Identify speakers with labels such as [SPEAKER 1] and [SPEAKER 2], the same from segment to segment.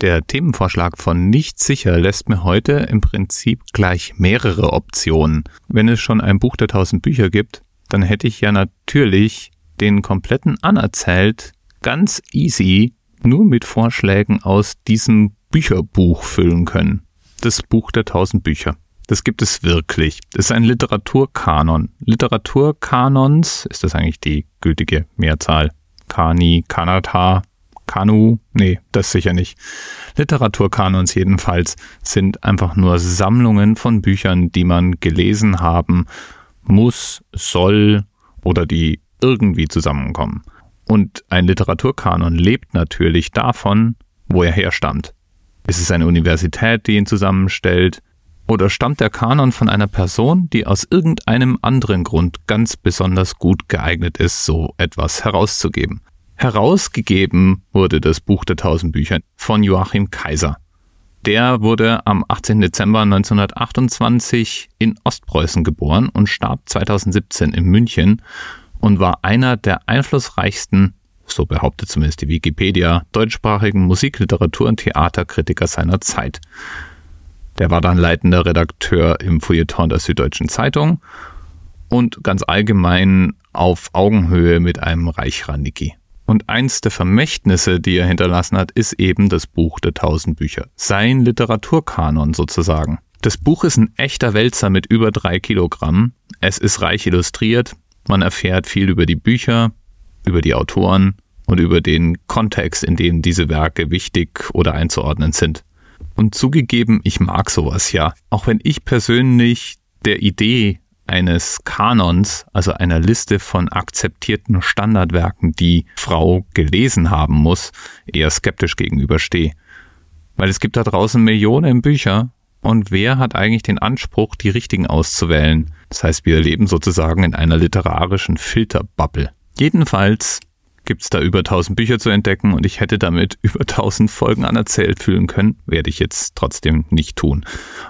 [SPEAKER 1] Der Themenvorschlag von Nicht sicher lässt mir heute im Prinzip gleich mehrere Optionen. Wenn es schon ein Buch der tausend Bücher gibt, dann hätte ich ja natürlich den kompletten anerzählt, ganz easy, nur mit Vorschlägen aus diesem Bücherbuch füllen können. Das Buch der tausend Bücher. Das gibt es wirklich. Das ist ein Literaturkanon. Literaturkanons, ist das eigentlich die gültige Mehrzahl? Kani, Kanata, Kanu? Nee, das sicher nicht. Literaturkanons jedenfalls sind einfach nur Sammlungen von Büchern, die man gelesen haben muss, soll oder die irgendwie zusammenkommen. Und ein Literaturkanon lebt natürlich davon, wo er herstammt. Ist es eine Universität, die ihn zusammenstellt? Oder stammt der Kanon von einer Person, die aus irgendeinem anderen Grund ganz besonders gut geeignet ist, so etwas herauszugeben? Herausgegeben wurde das Buch der Tausend Bücher von Joachim Kaiser. Der wurde am 18. Dezember 1928 in Ostpreußen geboren und starb 2017 in München und war einer der einflussreichsten, so behauptet zumindest die Wikipedia, deutschsprachigen Musikliteratur- und Theaterkritiker seiner Zeit. Der war dann leitender Redakteur im Feuilleton der Süddeutschen Zeitung und ganz allgemein auf Augenhöhe mit einem Reichraniki. Und eins der Vermächtnisse, die er hinterlassen hat, ist eben das Buch der tausend Bücher. Sein Literaturkanon sozusagen. Das Buch ist ein echter Wälzer mit über drei Kilogramm. Es ist reich illustriert, man erfährt viel über die Bücher, über die Autoren und über den Kontext, in dem diese Werke wichtig oder einzuordnen sind. Und zugegeben, ich mag sowas ja. Auch wenn ich persönlich der Idee eines Kanons, also einer Liste von akzeptierten Standardwerken, die Frau gelesen haben muss, eher skeptisch gegenüberstehe. Weil es gibt da draußen Millionen Bücher und wer hat eigentlich den Anspruch, die richtigen auszuwählen? Das heißt, wir leben sozusagen in einer literarischen Filterbubble. Jedenfalls gibt's da über 1000 Bücher zu entdecken und ich hätte damit über 1000 Folgen anerzählt fühlen können, werde ich jetzt trotzdem nicht tun.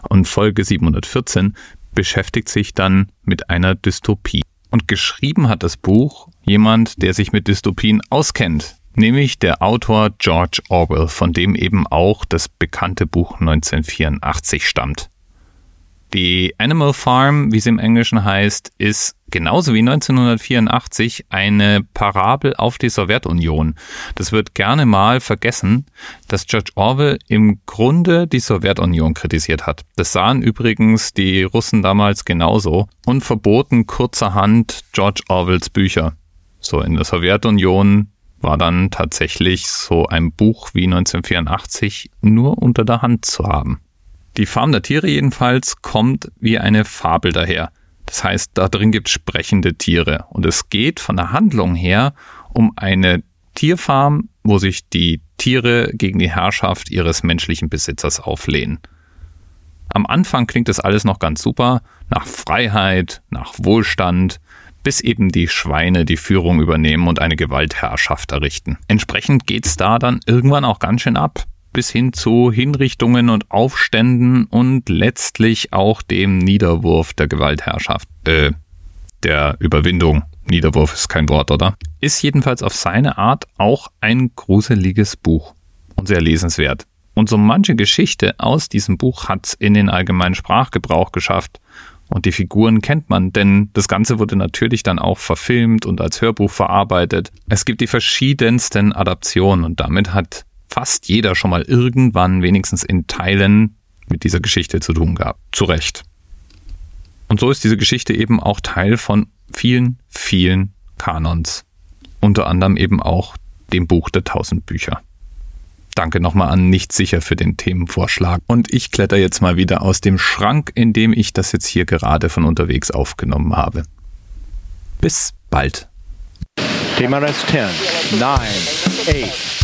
[SPEAKER 1] Und Folge 714 beschäftigt sich dann mit einer Dystopie. Und geschrieben hat das Buch jemand, der sich mit Dystopien auskennt, nämlich der Autor George Orwell, von dem eben auch das bekannte Buch 1984 stammt. Die Animal Farm, wie sie im Englischen heißt, ist genauso wie 1984 eine Parabel auf die Sowjetunion. Das wird gerne mal vergessen, dass George Orwell im Grunde die Sowjetunion kritisiert hat. Das sahen übrigens die Russen damals genauso und verboten kurzerhand George Orwells Bücher. So in der Sowjetunion war dann tatsächlich so ein Buch wie 1984 nur unter der Hand zu haben. Die Farm der Tiere jedenfalls kommt wie eine Fabel daher. Das heißt, da drin gibt sprechende Tiere. Und es geht von der Handlung her um eine Tierfarm, wo sich die Tiere gegen die Herrschaft ihres menschlichen Besitzers auflehnen. Am Anfang klingt das alles noch ganz super, nach Freiheit, nach Wohlstand, bis eben die Schweine die Führung übernehmen und eine Gewaltherrschaft errichten. Entsprechend geht's da dann irgendwann auch ganz schön ab, bis hin zu Hinrichtungen und Aufständen und letztlich auch dem Niederwurf der Gewaltherrschaft, äh, der Überwindung. Niederwurf ist kein Wort, oder? Ist jedenfalls auf seine Art auch ein gruseliges Buch und sehr lesenswert. Und so manche Geschichte aus diesem Buch hat's in den allgemeinen Sprachgebrauch geschafft und die Figuren kennt man, denn das Ganze wurde natürlich dann auch verfilmt und als Hörbuch verarbeitet. Es gibt die verschiedensten Adaptionen und damit hat fast jeder schon mal irgendwann wenigstens in Teilen mit dieser Geschichte zu tun gehabt. Zu Recht. Und so ist diese Geschichte eben auch Teil von vielen, vielen Kanons. Unter anderem eben auch dem Buch der tausend Bücher. Danke nochmal an Nicht sicher für den Themenvorschlag. Und ich kletter jetzt mal wieder aus dem Schrank, in dem ich das jetzt hier gerade von unterwegs aufgenommen habe. Bis bald.
[SPEAKER 2] Thema Rest 10, 9, 8.